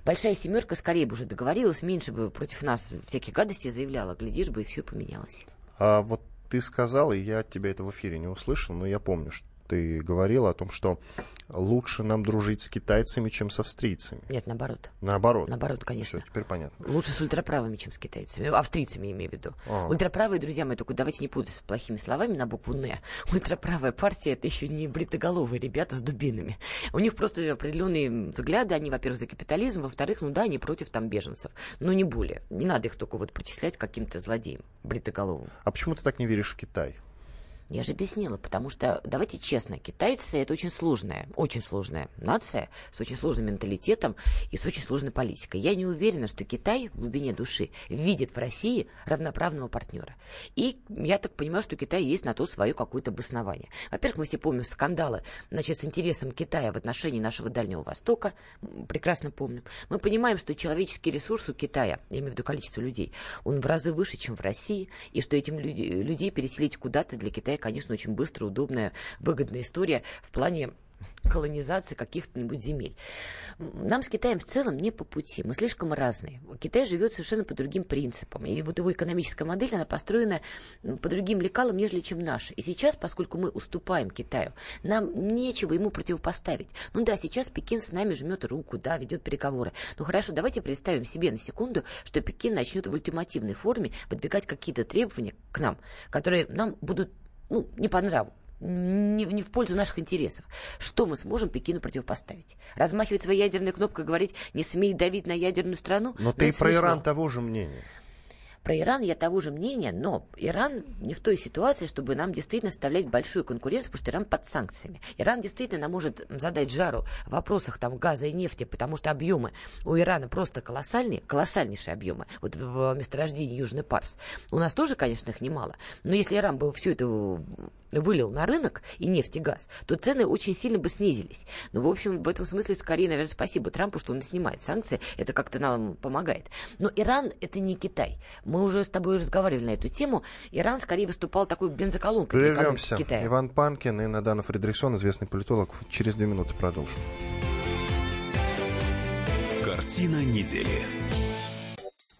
Большая семерка скорее бы уже договорилась, меньше бы против нас всяких гадостей заявляла. Глядишь бы, и все поменялось. А вот ты сказал, и я тебя это в эфире не услышал, но я помню, что ты говорила о том, что лучше нам дружить с китайцами, чем с австрийцами. Нет, наоборот. Наоборот. Наоборот, конечно. Все, теперь понятно. Лучше с ультраправыми, чем с китайцами. Австрийцами, я имею в виду. А. Ультраправые, друзья мои, только давайте не путать с плохими словами на букву «Н». Ультраправая партия — это еще не бритоголовые ребята с дубинами. У них просто определенные взгляды. Они, во-первых, за капитализм, во-вторых, ну да, они против там беженцев. Но не более. Не надо их только вот причислять каким-то злодеям бритоголовым. А почему ты так не веришь в Китай? Я же объяснила, потому что, давайте честно, китайцы это очень сложная, очень сложная нация с очень сложным менталитетом и с очень сложной политикой. Я не уверена, что Китай в глубине души видит в России равноправного партнера. И я так понимаю, что Китай есть на то свое какое-то обоснование. Во-первых, мы все помним скандалы значит, с интересом Китая в отношении нашего Дальнего Востока, прекрасно помним. Мы понимаем, что человеческий ресурс у Китая, я имею в виду количество людей, он в разы выше, чем в России, и что этим люди, людей переселить куда-то для Китая конечно, очень быстрая, удобная, выгодная история в плане колонизации каких-нибудь земель. Нам с Китаем в целом не по пути. Мы слишком разные. Китай живет совершенно по другим принципам. И вот его экономическая модель, она построена по другим лекалам, нежели чем наша. И сейчас, поскольку мы уступаем Китаю, нам нечего ему противопоставить. Ну да, сейчас Пекин с нами жмет руку, да, ведет переговоры. Ну хорошо, давайте представим себе на секунду, что Пекин начнет в ультимативной форме выдвигать какие-то требования к нам, которые нам будут ну, не по нраву не, не в пользу наших интересов. Что мы сможем Пекину противопоставить? Размахивать своей ядерной кнопкой, говорить, не смей давить на ядерную страну? Но ну, ты и про Иран того же мнения. Про Иран я того же мнения, но Иран не в той ситуации, чтобы нам действительно составлять большую конкуренцию, потому что Иран под санкциями. Иран действительно может задать жару в вопросах там, газа и нефти, потому что объемы у Ирана просто колоссальные, колоссальнейшие объемы. Вот в месторождении Южный Парс. У нас тоже, конечно, их немало. Но если Иран бы все это вылил на рынок и нефть, и газ, то цены очень сильно бы снизились. Ну, в общем, в этом смысле, скорее, наверное, спасибо Трампу, что он снимает санкции. Это как-то нам помогает. Но Иран — это не Китай Мы уже с тобой разговаривали на эту тему. Иран скорее выступал такой бензоколонкой Прервемся. Китая. Иван Панкин и Надана Фредериксон, известный политолог. Через две минуты продолжим. Картина недели.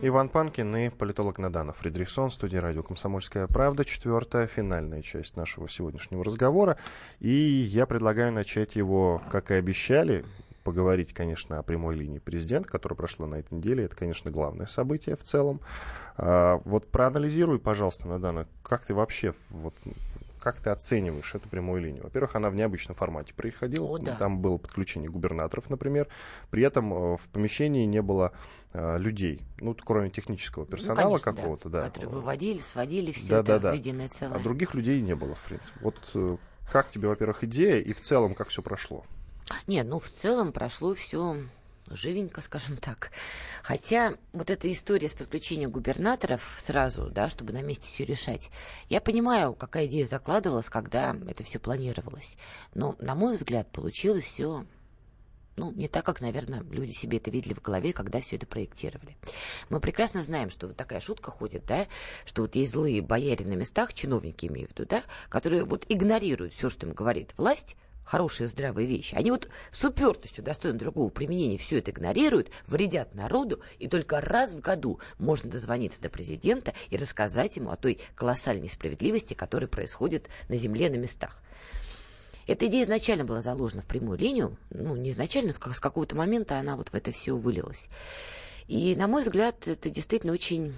Иван Панкин и политолог Надана Фредериксон, студия радио «Комсомольская правда». Четвертая, финальная часть нашего сегодняшнего разговора. И я предлагаю начать его, как и обещали, поговорить, конечно, о прямой линии президента, которая прошла на этой неделе. Это, конечно, главное событие в целом. А, вот проанализируй, пожалуйста, Надана, как ты вообще вот, как ты оцениваешь эту прямую линию? Во-первых, она в необычном формате происходила. О, да. Там было подключение губернаторов, например. При этом э, в помещении не было э, людей, ну, кроме технического Ну, персонала конечно, какого-то, да. Которые выводили, сводили все Да, это да, да. в единое целое. А других людей не было, в принципе. Вот э, как тебе, во-первых, идея и в целом, как все прошло? Нет, ну в целом прошло все живенько, скажем так. Хотя вот эта история с подключением губернаторов сразу, да, чтобы на месте все решать, я понимаю, какая идея закладывалась, когда это все планировалось. Но, на мой взгляд, получилось все ну, не так, как, наверное, люди себе это видели в голове, когда все это проектировали. Мы прекрасно знаем, что вот такая шутка ходит, да, что вот есть злые бояре на местах, чиновники имею в виду, да, которые вот игнорируют все, что им говорит власть, хорошие здравые вещи. Они вот с упертостью, достойно другого применения, все это игнорируют, вредят народу, и только раз в году можно дозвониться до президента и рассказать ему о той колоссальной несправедливости, которая происходит на земле, на местах. Эта идея изначально была заложена в прямую линию, ну, не изначально, как- с какого-то момента она вот в это все вылилась. И, на мой взгляд, это действительно очень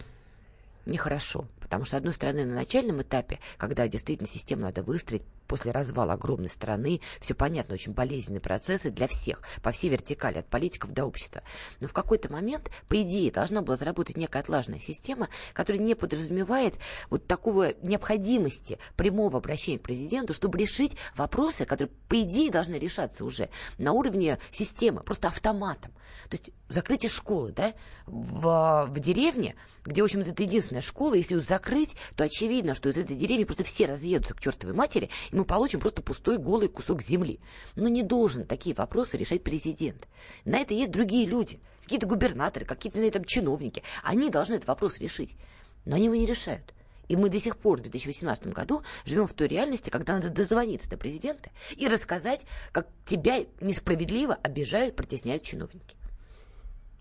нехорошо. Потому что, с одной стороны, на начальном этапе, когда действительно систему надо выстроить, после развала огромной страны, все понятно, очень болезненные процессы для всех, по всей вертикали, от политиков до общества. Но в какой-то момент, по идее, должна была заработать некая отлаженная система, которая не подразумевает вот такого необходимости прямого обращения к президенту, чтобы решить вопросы, которые, по идее, должны решаться уже на уровне системы, просто автоматом. То есть закрытие школы, да, в, в деревне, где, в общем-то, это единственная школа, если ее закрыть, то очевидно, что из этой деревни просто все разъедутся к чертовой матери, и мы получим просто пустой голый кусок земли. Но не должен такие вопросы решать президент. На это есть другие люди, какие-то губернаторы, какие-то этом чиновники. Они должны этот вопрос решить. Но они его не решают. И мы до сих пор в 2018 году живем в той реальности, когда надо дозвониться до президента и рассказать, как тебя несправедливо обижают, притесняют чиновники.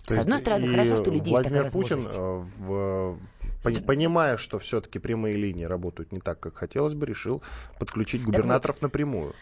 То С есть одной стороны, хорошо, что людей есть Владимир такая Путин, возможность. э, в, понимая, что все-таки прямые линии работают не так, как хотелось бы, решил подключить губернаторов напрямую.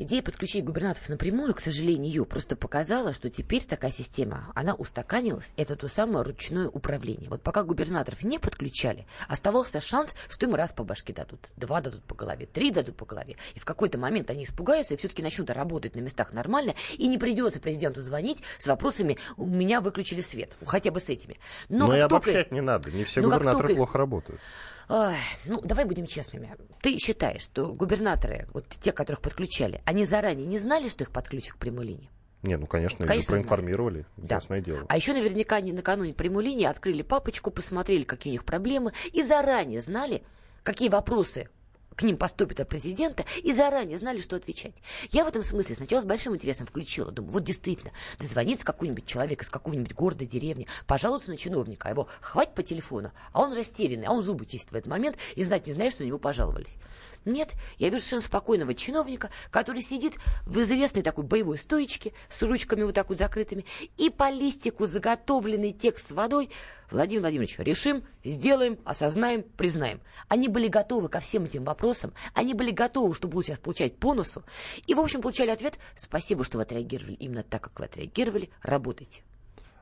Идея подключить губернаторов напрямую, к сожалению, просто показала, что теперь такая система, она устаканилась. Это то самое ручное управление. Вот пока губернаторов не подключали, оставался шанс, что им раз по башке дадут. Два дадут по голове, три дадут по голове. И в какой-то момент они испугаются и все-таки начнут работать на местах нормально. И не придется президенту звонить с вопросами «у меня выключили свет». Хотя бы с этими. Но, как и только- обобщать не надо. Не все как губернаторы только- плохо работают. Ой, ну, давай будем честными. Ты считаешь, что губернаторы, вот те, которых подключали, они заранее не знали, что их подключат к прямой линии? Не, ну, конечно, их Конечно, проинформировали, Да. ясное дело. А еще наверняка они накануне прямой линии открыли папочку, посмотрели, какие у них проблемы, и заранее знали, какие вопросы к ним поступят от президента, и заранее знали, что отвечать. Я в этом смысле сначала с большим интересом включила. Думаю, вот действительно, дозвонится какой-нибудь человек из какого-нибудь города, деревни, пожалуйста на чиновника, а его хватит по телефону, а он растерянный, а он зубы чистит в этот момент и знать не знает, что на него пожаловались. Нет, я вижу совершенно спокойного чиновника, который сидит в известной такой боевой стоечке с ручками вот так вот закрытыми, и по листику заготовленный текст с водой. Владимир Владимирович, решим, сделаем, осознаем, признаем. Они были готовы ко всем этим вопросам, они были готовы, что будут сейчас получать по носу, и, в общем, получали ответ. «Спасибо, что вы отреагировали. Именно так, как вы отреагировали, работайте».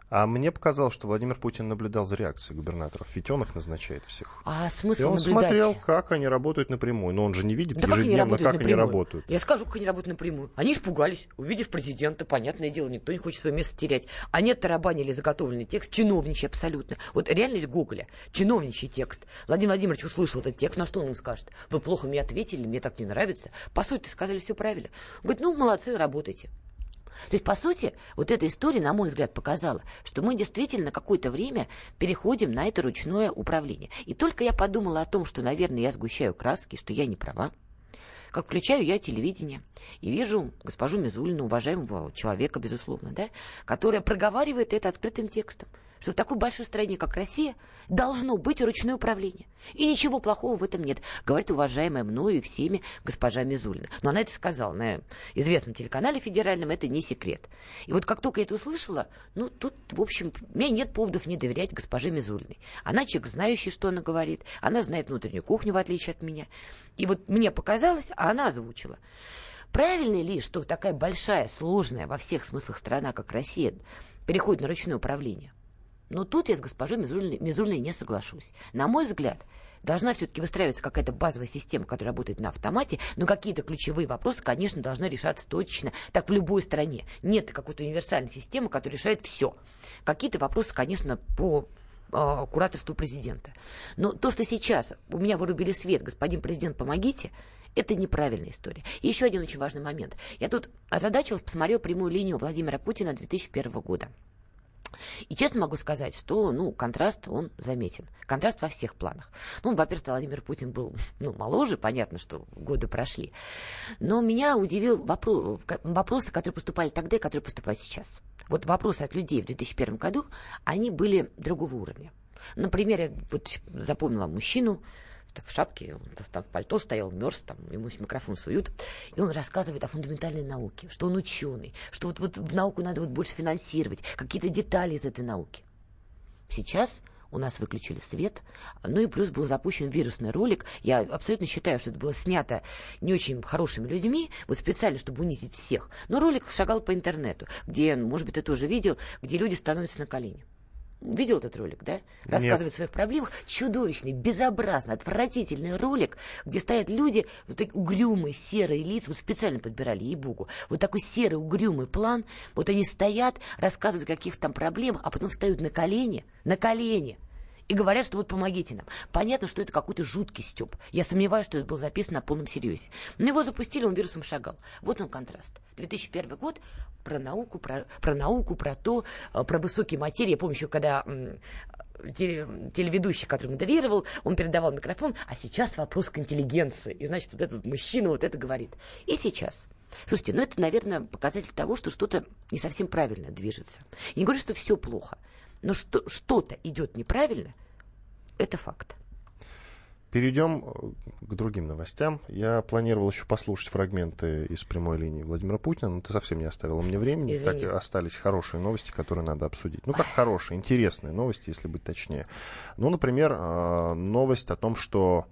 А мне показалось, что Владимир Путин наблюдал за реакцией губернаторов. Ведь он их назначает всех. А смысл И он наблюдать? смотрел, как они работают напрямую. Но он же не видит Да как они ежедневно, работают как они работают. Я скажу, как они работают напрямую. Они испугались, увидев президента, понятное дело, никто не хочет свое место терять. Они тарабанили заготовленный текст, чиновничий абсолютно. Вот реальность Гоголя, чиновничий текст. Владимир Владимирович услышал этот текст, на что он им скажет? Вы плохо мне ответили, мне так не нравится. По сути, сказали все правильно. Он говорит, ну, молодцы, работайте. То есть, по сути, вот эта история, на мой взгляд, показала, что мы действительно какое-то время переходим на это ручное управление. И только я подумала о том, что, наверное, я сгущаю краски, что я не права, как включаю я телевидение и вижу госпожу Мизулину, уважаемого человека, безусловно, да, которая проговаривает это открытым текстом, что в такой большой стране, как Россия, должно быть ручное управление. И ничего плохого в этом нет, говорит уважаемая мною и всеми госпожа Мизулина. Но она это сказала на известном телеканале федеральном, это не секрет. И вот как только я это услышала, ну, тут, в общем, у меня нет поводов не доверять госпоже Мизулиной. Она человек, знающий, что она говорит, она знает внутреннюю кухню, в отличие от меня. И вот мне показалось, а она озвучила. Правильно ли, что такая большая, сложная во всех смыслах страна, как Россия, переходит на ручное управление? Но тут я с госпожой Мизулиной, Мизулиной не соглашусь. На мой взгляд, должна все-таки выстраиваться какая-то базовая система, которая работает на автомате, но какие-то ключевые вопросы, конечно, должны решаться точечно, так в любой стране. Нет какой-то универсальной системы, которая решает все. Какие-то вопросы, конечно, по э, кураторству президента. Но то, что сейчас у меня вырубили свет, господин президент, помогите, это неправильная история. И еще один очень важный момент. Я тут озадачилась, посмотрел прямую линию Владимира Путина 2001 года. И честно могу сказать, что ну, контраст, он заметен. Контраст во всех планах. Ну, во-первых, Владимир Путин был ну, моложе, понятно, что годы прошли. Но меня удивил вопрос, вопросы, которые поступали тогда и которые поступают сейчас. Вот вопросы от людей в 2001 году, они были другого уровня. Например, я вот запомнила мужчину, в шапке, он там в пальто стоял, мерз, там, ему микрофон суют, и он рассказывает о фундаментальной науке, что он ученый, что вот, вот в науку надо вот больше финансировать, какие-то детали из этой науки. Сейчас у нас выключили свет, ну и плюс был запущен вирусный ролик. Я абсолютно считаю, что это было снято не очень хорошими людьми, вот специально, чтобы унизить всех. Но ролик шагал по интернету, где, может быть, ты тоже видел, где люди становятся на колени. Видел этот ролик, да? Рассказывает о своих проблемах. Чудовищный, безобразный, отвратительный ролик, где стоят люди, вот такие угрюмые, серые лица, вот специально подбирали, ей-богу. Вот такой серый, угрюмый план. Вот они стоят, рассказывают о каких-то там проблемах, а потом встают на колени, на колени, и говорят, что вот помогите нам. Понятно, что это какой-то жуткий стёб. Я сомневаюсь, что это было записано на полном серьезе. Но его запустили, он вирусом шагал. Вот он контраст. 2001 год про науку, про, про науку, про то, э, про высокие материи. Я помню еще, когда телеведущий, который модерировал, он передавал микрофон, а сейчас вопрос к интеллигенции. И, значит, вот этот мужчина вот это говорит. И сейчас Слушайте, ну это, наверное, показатель того, что что-то не совсем правильно движется. Я не говорю, что все плохо. Но что, что-то идет неправильно, это факт. Перейдем к другим новостям. Я планировал еще послушать фрагменты из прямой линии Владимира Путина, но ты совсем не оставила мне времени. Извини. Так остались хорошие новости, которые надо обсудить. Ну, как хорошие, интересные новости, если быть точнее. Ну, например, э, новость о том, что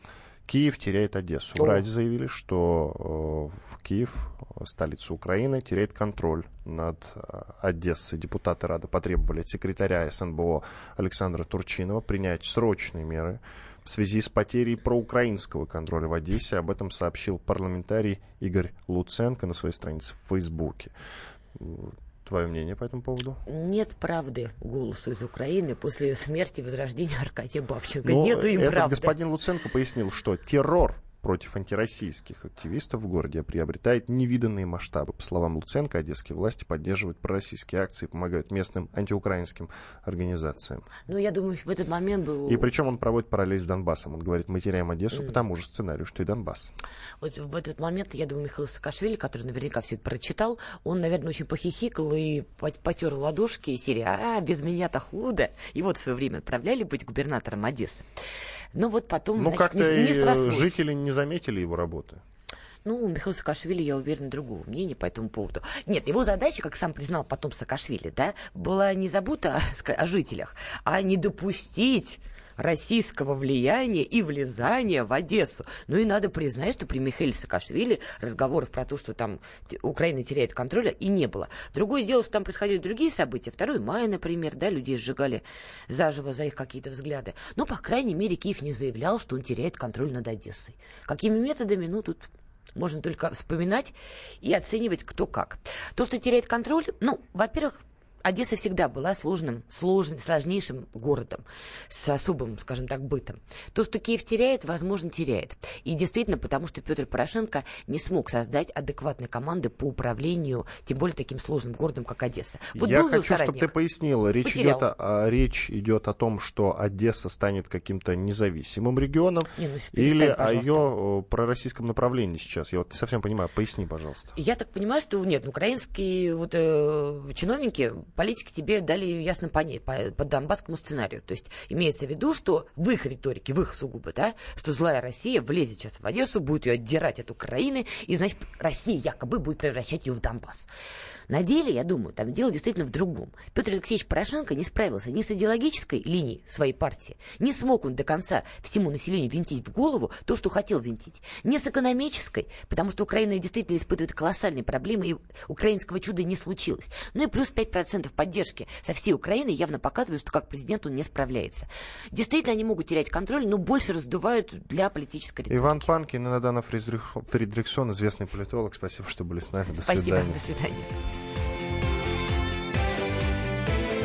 Киев теряет Одессу. В Раде заявили, что э, Киев, столица Украины, теряет контроль над э, Одессой. Депутаты Рады потребовали от секретаря СНБО Александра Турчинова принять срочные меры в связи с потерей проукраинского контроля в Одессе. Об этом сообщил парламентарий Игорь Луценко на своей странице в Фейсбуке. Твое мнение по этому поводу? Нет правды голосу из Украины после смерти и возрождения Аркадия Бабченко. Ну, Нету им этот правды. господин Луценко пояснил, что террор против антироссийских активистов в городе приобретает невиданные масштабы. По словам Луценко, одесские власти поддерживают пророссийские акции, помогают местным антиукраинским организациям. Ну, я думаю, в этот момент был... И причем он проводит параллель с Донбассом. Он говорит, мы теряем Одессу Mm. по тому же сценарию, что и Донбасс. Вот в этот момент, я думаю, Михаил Саакашвили, который наверняка все это прочитал, он, наверное, очень похихикал и пот- потер ладошки и серии «А, без меня-то худо». И вот в свое время отправляли быть губернатором Одессы. Но вот потом, Ну, значит, как-то не, не срослось. жители не заметили его работы. Ну, Михаил Саакашвили, я уверена, другого мнения по этому поводу. Нет, его задача, как сам признал потом Саакашвили, да, была не забота о жителях, а не допустить российского влияния и влезания в Одессу. Ну и надо признать, что при Михаиле Саакашвили разговоров про то, что там Украина теряет контроль, и не было. Другое дело, что там происходили другие события. 2 мая, например, да, людей сжигали заживо за их какие-то взгляды. Но, по крайней мере, Киев не заявлял, что он теряет контроль над Одессой. Какими методами, ну, тут можно только вспоминать и оценивать кто как. То, что теряет контроль, ну, во-первых, Одесса всегда была сложным, сложным, сложнейшим городом с особым, скажем так, бытом. То, что Киев теряет, возможно, теряет. И действительно, потому что Петр Порошенко не смог создать адекватной команды по управлению, тем более таким сложным городом, как Одесса. Вот Я хочу, чтобы ты пояснила. Речь идет, о, речь идет о том, что Одесса станет каким-то независимым регионом не, ну, или о ее пророссийском направлении сейчас. Я вот не совсем понимаю. Поясни, пожалуйста. Я так понимаю, что нет, украинские вот, э, чиновники политики тебе дали ясно понять по, по донбасскому сценарию. То есть имеется в виду, что в их риторике, в их сугубо, да, что злая Россия влезет сейчас в Одессу, будет ее отдирать от Украины, и, значит, Россия якобы будет превращать ее в Донбасс. На деле, я думаю, там дело действительно в другом. Петр Алексеевич Порошенко не справился ни с идеологической линией своей партии, не смог он до конца всему населению винтить в голову то, что хотел винтить, ни с экономической, потому что Украина действительно испытывает колоссальные проблемы, и украинского чуда не случилось. Ну и плюс 5% поддержки со всей Украины явно показывают, что как президент он не справляется. Действительно, они могут терять контроль, но больше раздувают для политической риторики. Иван Панкин и Надана Фридрихсон, известный политолог. Спасибо, что были с нами. До Спасибо, свидания. до свидания.